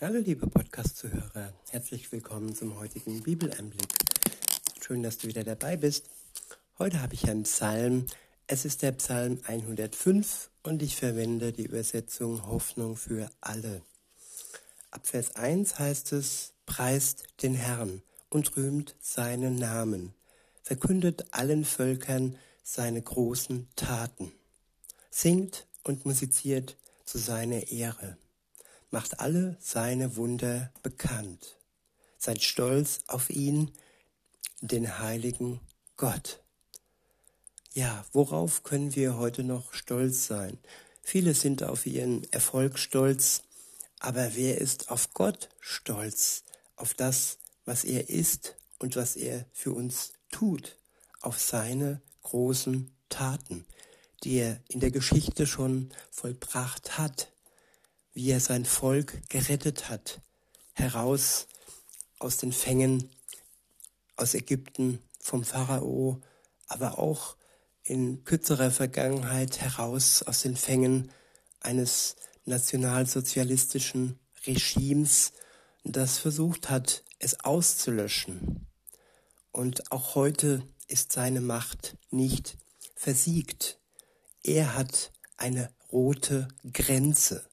Hallo liebe Podcast-Zuhörer, herzlich willkommen zum heutigen Bibeleinblick. Schön, dass du wieder dabei bist. Heute habe ich einen Psalm. Es ist der Psalm 105 und ich verwende die Übersetzung Hoffnung für alle. Ab Vers 1 heißt es, preist den Herrn und rühmt seinen Namen, verkündet allen Völkern seine großen Taten, singt und musiziert zu seiner Ehre macht alle seine Wunder bekannt. Seid stolz auf ihn, den heiligen Gott. Ja, worauf können wir heute noch stolz sein? Viele sind auf ihren Erfolg stolz, aber wer ist auf Gott stolz? Auf das, was er ist und was er für uns tut, auf seine großen Taten, die er in der Geschichte schon vollbracht hat, wie er sein Volk gerettet hat, heraus aus den Fängen aus Ägypten vom Pharao, aber auch in kürzerer Vergangenheit heraus aus den Fängen eines nationalsozialistischen Regimes, das versucht hat, es auszulöschen. Und auch heute ist seine Macht nicht versiegt. Er hat eine rote Grenze.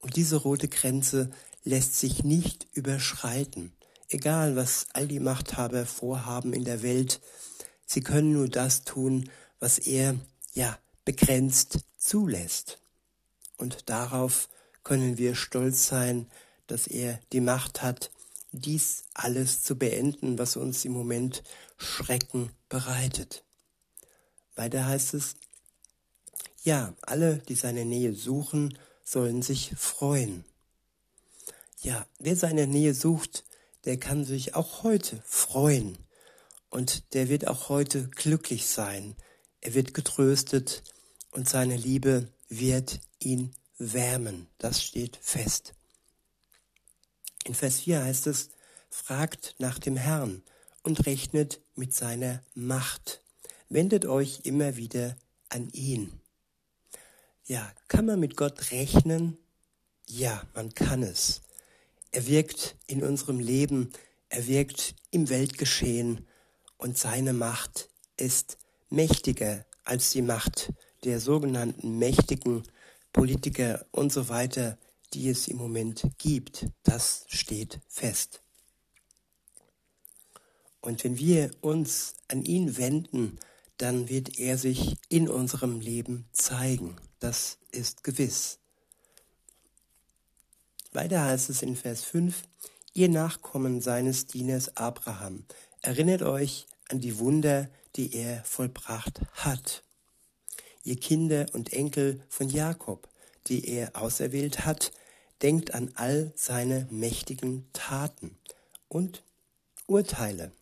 Und diese rote Grenze lässt sich nicht überschreiten. Egal, was all die Machthaber vorhaben in der Welt, sie können nur das tun, was er, ja, begrenzt zulässt. Und darauf können wir stolz sein, dass er die Macht hat, dies alles zu beenden, was uns im Moment Schrecken bereitet. Weiter heißt es, ja, alle, die seine Nähe suchen, sollen sich freuen. Ja, wer seine Nähe sucht, der kann sich auch heute freuen und der wird auch heute glücklich sein. Er wird getröstet und seine Liebe wird ihn wärmen. Das steht fest. In Vers 4 heißt es, fragt nach dem Herrn und rechnet mit seiner Macht. Wendet euch immer wieder an ihn. Ja, kann man mit Gott rechnen? Ja, man kann es. Er wirkt in unserem Leben, er wirkt im Weltgeschehen und seine Macht ist mächtiger als die Macht der sogenannten mächtigen Politiker und so weiter, die es im Moment gibt. Das steht fest. Und wenn wir uns an ihn wenden, dann wird er sich in unserem Leben zeigen das ist gewiss. Weiter heißt es in Vers 5, ihr Nachkommen seines Dieners Abraham, erinnert euch an die Wunder, die er vollbracht hat. Ihr Kinder und Enkel von Jakob, die er auserwählt hat, denkt an all seine mächtigen Taten und Urteile.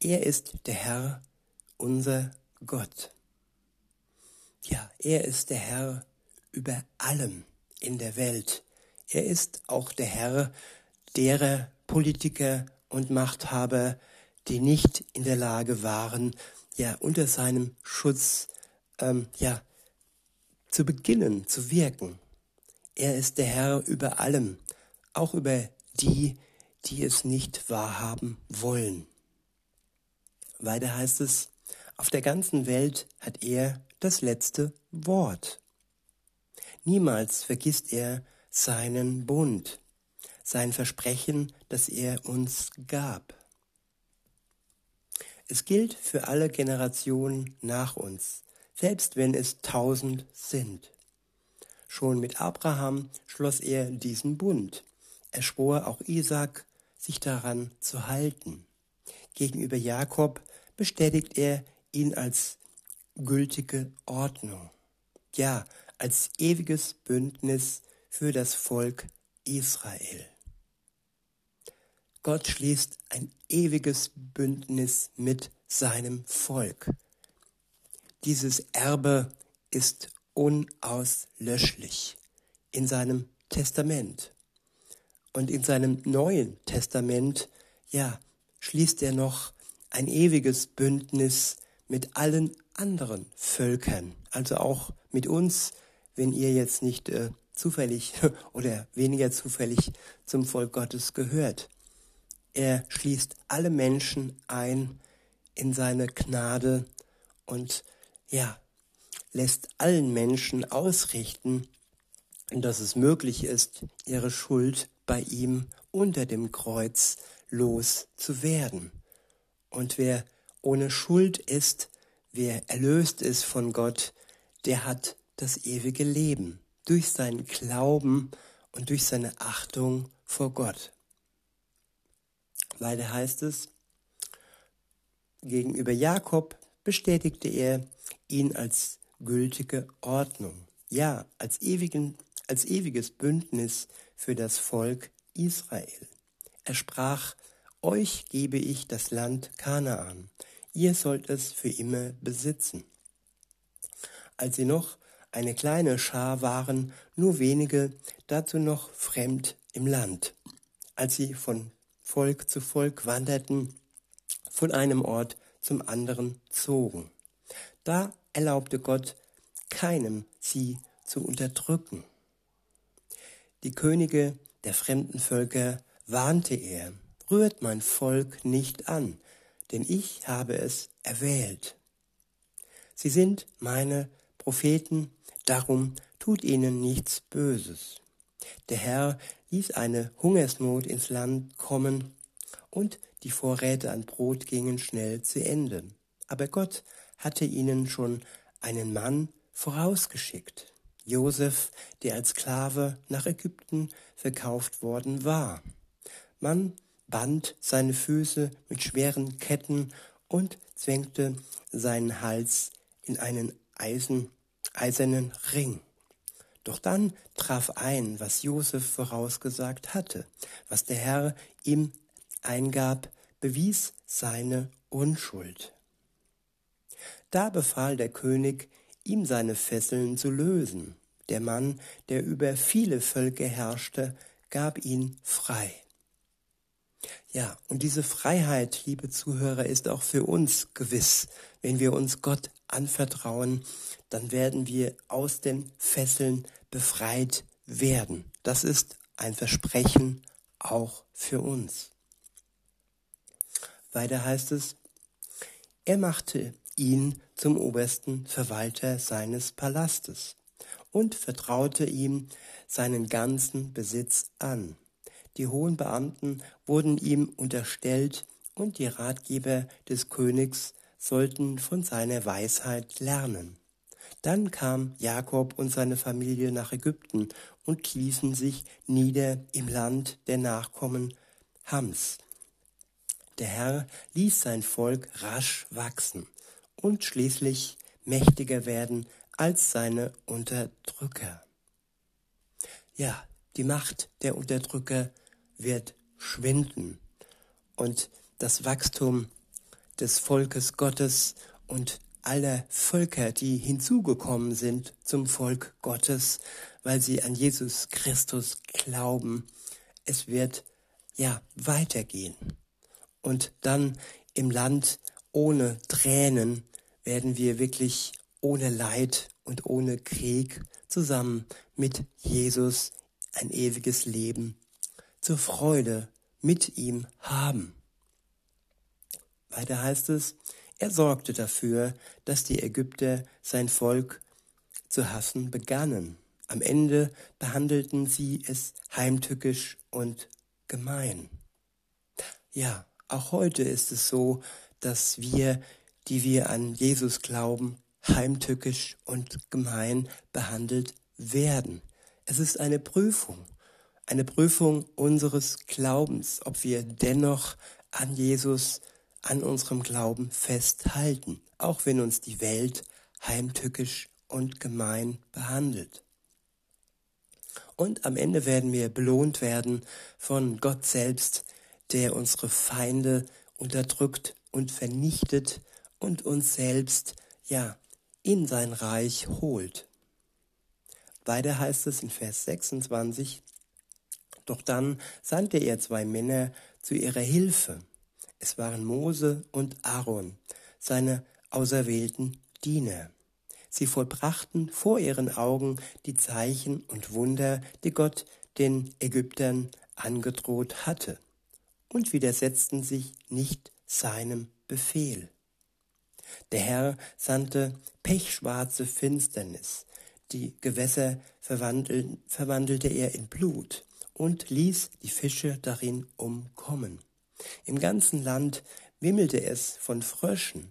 Er ist der Herr, unser Gott. Ja, er ist der Herr über allem in der Welt. Er ist auch der Herr derer Politiker und Machthaber, die nicht in der Lage waren, ja unter seinem Schutz ähm, ja zu beginnen zu wirken. Er ist der Herr über allem, auch über die, die es nicht wahrhaben wollen. Weiter heißt es, auf der ganzen Welt hat er das letzte Wort. Niemals vergisst er seinen Bund, sein Versprechen, das er uns gab. Es gilt für alle Generationen nach uns, selbst wenn es tausend sind. Schon mit Abraham schloss er diesen Bund. Er schwor auch Isaac, sich daran zu halten. Gegenüber Jakob bestätigt er ihn als gültige Ordnung. Ja, als ewiges Bündnis für das Volk Israel. Gott schließt ein ewiges Bündnis mit seinem Volk. Dieses Erbe ist unauslöschlich in seinem Testament. Und in seinem neuen Testament, ja, schließt er noch ein ewiges Bündnis mit allen anderen Völkern, also auch mit uns, wenn ihr jetzt nicht äh, zufällig oder weniger zufällig zum Volk Gottes gehört. Er schließt alle Menschen ein in seine Gnade und ja, lässt allen Menschen ausrichten, dass es möglich ist, ihre Schuld bei ihm unter dem Kreuz loszuwerden. Und wer ohne Schuld ist, wer erlöst ist von Gott, der hat das ewige Leben durch seinen Glauben und durch seine Achtung vor Gott. Weiter heißt es, gegenüber Jakob bestätigte er ihn als gültige Ordnung, ja, als, ewigen, als ewiges Bündnis für das Volk Israel. Er sprach, euch gebe ich das Land Kanaan, ihr sollt es für immer besitzen. Als sie noch eine kleine Schar waren, nur wenige, dazu noch fremd im Land. Als sie von Volk zu Volk wanderten, von einem Ort zum anderen zogen. Da erlaubte Gott keinem, sie zu unterdrücken. Die Könige der fremden Völker warnte er, rührt mein Volk nicht an, denn ich habe es erwählt. Sie sind meine Propheten, darum tut ihnen nichts Böses. Der Herr ließ eine Hungersnot ins Land kommen, und die Vorräte an Brot gingen schnell zu Ende. Aber Gott hatte ihnen schon einen Mann vorausgeschickt, Josef, der als Sklave nach Ägypten verkauft worden war. Man band seine Füße mit schweren Ketten und zwängte seinen Hals in einen Eisen, eisernen Ring. Doch dann traf ein, was Josef vorausgesagt hatte, was der Herr ihm eingab, bewies seine Unschuld. Da befahl der König, ihm seine Fesseln zu lösen. Der Mann, der über viele Völker herrschte, gab ihn frei. Ja, und diese Freiheit, liebe Zuhörer, ist auch für uns gewiss. Wenn wir uns Gott anvertrauen, dann werden wir aus den Fesseln befreit werden. Das ist ein Versprechen auch für uns. Weiter heißt es, er machte ihn zum obersten Verwalter seines Palastes und vertraute ihm seinen ganzen Besitz an. Die hohen Beamten wurden ihm unterstellt und die Ratgeber des Königs sollten von seiner Weisheit lernen. Dann kam Jakob und seine Familie nach Ägypten und ließen sich nieder im Land der Nachkommen Hams. Der Herr ließ sein Volk rasch wachsen und schließlich mächtiger werden als seine Unterdrücker. Ja, die Macht der Unterdrücker wird schwinden und das Wachstum des Volkes Gottes und aller Völker, die hinzugekommen sind zum Volk Gottes, weil sie an Jesus Christus glauben, es wird ja weitergehen. Und dann im Land ohne Tränen werden wir wirklich ohne Leid und ohne Krieg zusammen mit Jesus ein ewiges Leben zur Freude mit ihm haben. Weiter heißt es, er sorgte dafür, dass die Ägypter sein Volk zu hassen begannen. Am Ende behandelten sie es heimtückisch und gemein. Ja, auch heute ist es so, dass wir, die wir an Jesus glauben, heimtückisch und gemein behandelt werden. Es ist eine Prüfung, eine Prüfung unseres Glaubens, ob wir dennoch an Jesus, an unserem Glauben festhalten, auch wenn uns die Welt heimtückisch und gemein behandelt. Und am Ende werden wir belohnt werden von Gott selbst, der unsere Feinde unterdrückt und vernichtet und uns selbst, ja, in sein Reich holt. Weiter heißt es in Vers 26, doch dann sandte er zwei Männer zu ihrer Hilfe. Es waren Mose und Aaron, seine auserwählten Diener. Sie vollbrachten vor ihren Augen die Zeichen und Wunder, die Gott den Ägyptern angedroht hatte, und widersetzten sich nicht seinem Befehl. Der Herr sandte pechschwarze Finsternis, die Gewässer verwandelte er in Blut und ließ die Fische darin umkommen. Im ganzen Land wimmelte es von Fröschen.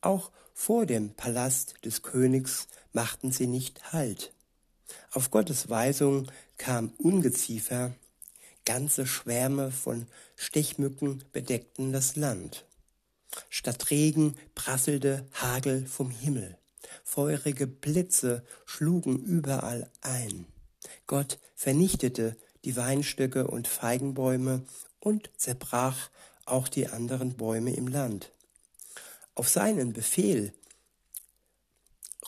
Auch vor dem Palast des Königs machten sie nicht Halt. Auf Gottes Weisung kam Ungeziefer, ganze Schwärme von Stechmücken bedeckten das Land. Statt Regen prasselte Hagel vom Himmel. Feurige Blitze schlugen überall ein. Gott vernichtete die Weinstöcke und Feigenbäume und zerbrach auch die anderen Bäume im Land. Auf seinen Befehl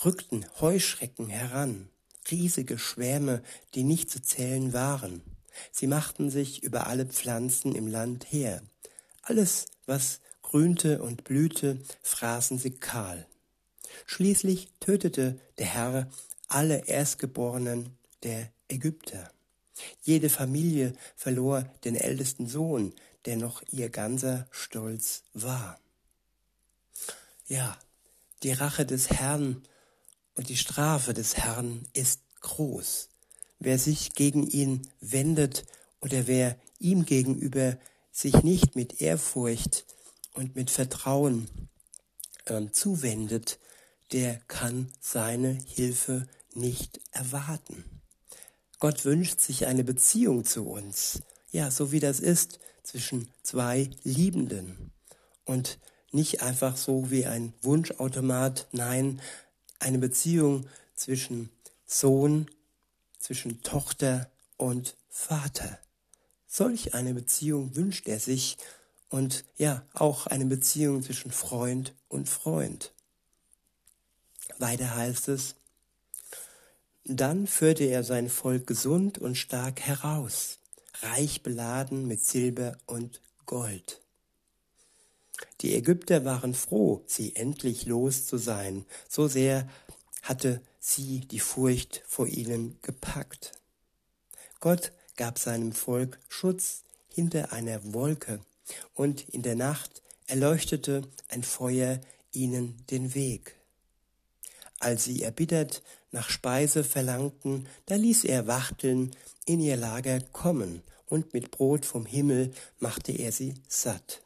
rückten Heuschrecken heran, riesige Schwärme, die nicht zu zählen waren. Sie machten sich über alle Pflanzen im Land her. Alles, was grünte und blühte, fraßen sie kahl. Schließlich tötete der Herr alle Erstgeborenen der Ägypter. Jede Familie verlor den ältesten Sohn, der noch ihr ganzer Stolz war. Ja, die Rache des Herrn und die Strafe des Herrn ist groß. Wer sich gegen ihn wendet oder wer ihm gegenüber sich nicht mit Ehrfurcht und mit Vertrauen äh, zuwendet, der kann seine Hilfe nicht erwarten. Gott wünscht sich eine Beziehung zu uns, ja, so wie das ist zwischen zwei Liebenden und nicht einfach so wie ein Wunschautomat, nein, eine Beziehung zwischen Sohn, zwischen Tochter und Vater. Solch eine Beziehung wünscht er sich und ja, auch eine Beziehung zwischen Freund und Freund. Weiter heißt es, dann führte er sein Volk gesund und stark heraus, reich beladen mit Silber und Gold. Die Ägypter waren froh, sie endlich los zu sein, so sehr hatte sie die Furcht vor ihnen gepackt. Gott gab seinem Volk Schutz hinter einer Wolke, und in der Nacht erleuchtete ein Feuer ihnen den Weg. Als sie erbittert nach Speise verlangten, da ließ er Wachteln in ihr Lager kommen, und mit Brot vom Himmel machte er sie satt.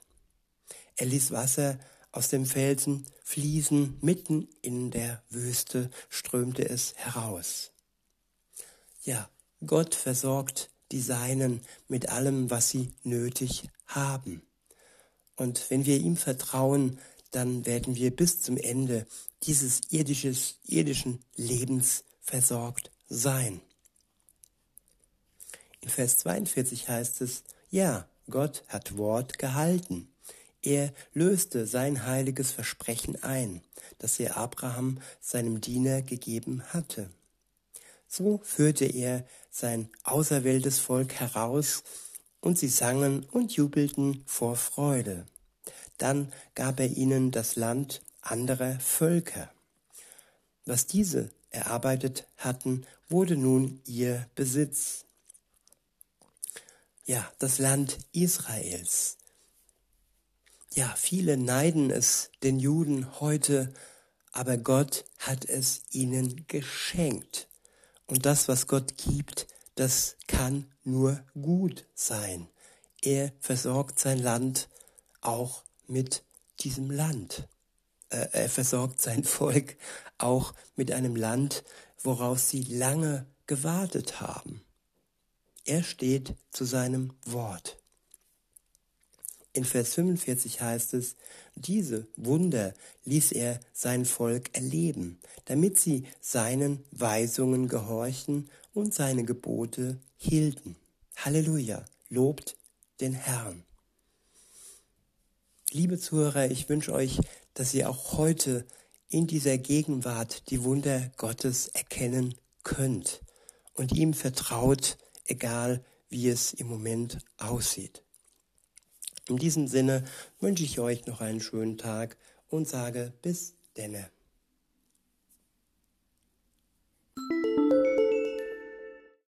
Er ließ Wasser aus dem Felsen fließen, mitten in der Wüste strömte es heraus. Ja, Gott versorgt die Seinen mit allem, was sie nötig haben. Und wenn wir ihm vertrauen, dann werden wir bis zum Ende dieses irdisches, irdischen Lebens versorgt sein. In Vers 42 heißt es, ja, Gott hat Wort gehalten. Er löste sein heiliges Versprechen ein, das er Abraham, seinem Diener, gegeben hatte. So führte er sein auserwähltes Volk heraus, und sie sangen und jubelten vor Freude. Dann gab er ihnen das Land anderer Völker. Was diese erarbeitet hatten, wurde nun ihr Besitz. Ja, das Land Israels. Ja, viele neiden es den Juden heute, aber Gott hat es ihnen geschenkt. Und das, was Gott gibt, das kann nur gut sein. Er versorgt sein Land auch mit diesem Land. Äh, er versorgt sein Volk auch mit einem Land, woraus sie lange gewartet haben. Er steht zu seinem Wort. In Vers 45 heißt es, diese Wunder ließ er sein Volk erleben, damit sie seinen Weisungen gehorchen und seine Gebote hielten. Halleluja, lobt den Herrn. Liebe Zuhörer, ich wünsche euch, dass ihr auch heute in dieser Gegenwart die Wunder Gottes erkennen könnt und ihm vertraut, egal wie es im Moment aussieht. In diesem Sinne wünsche ich euch noch einen schönen Tag und sage bis denne.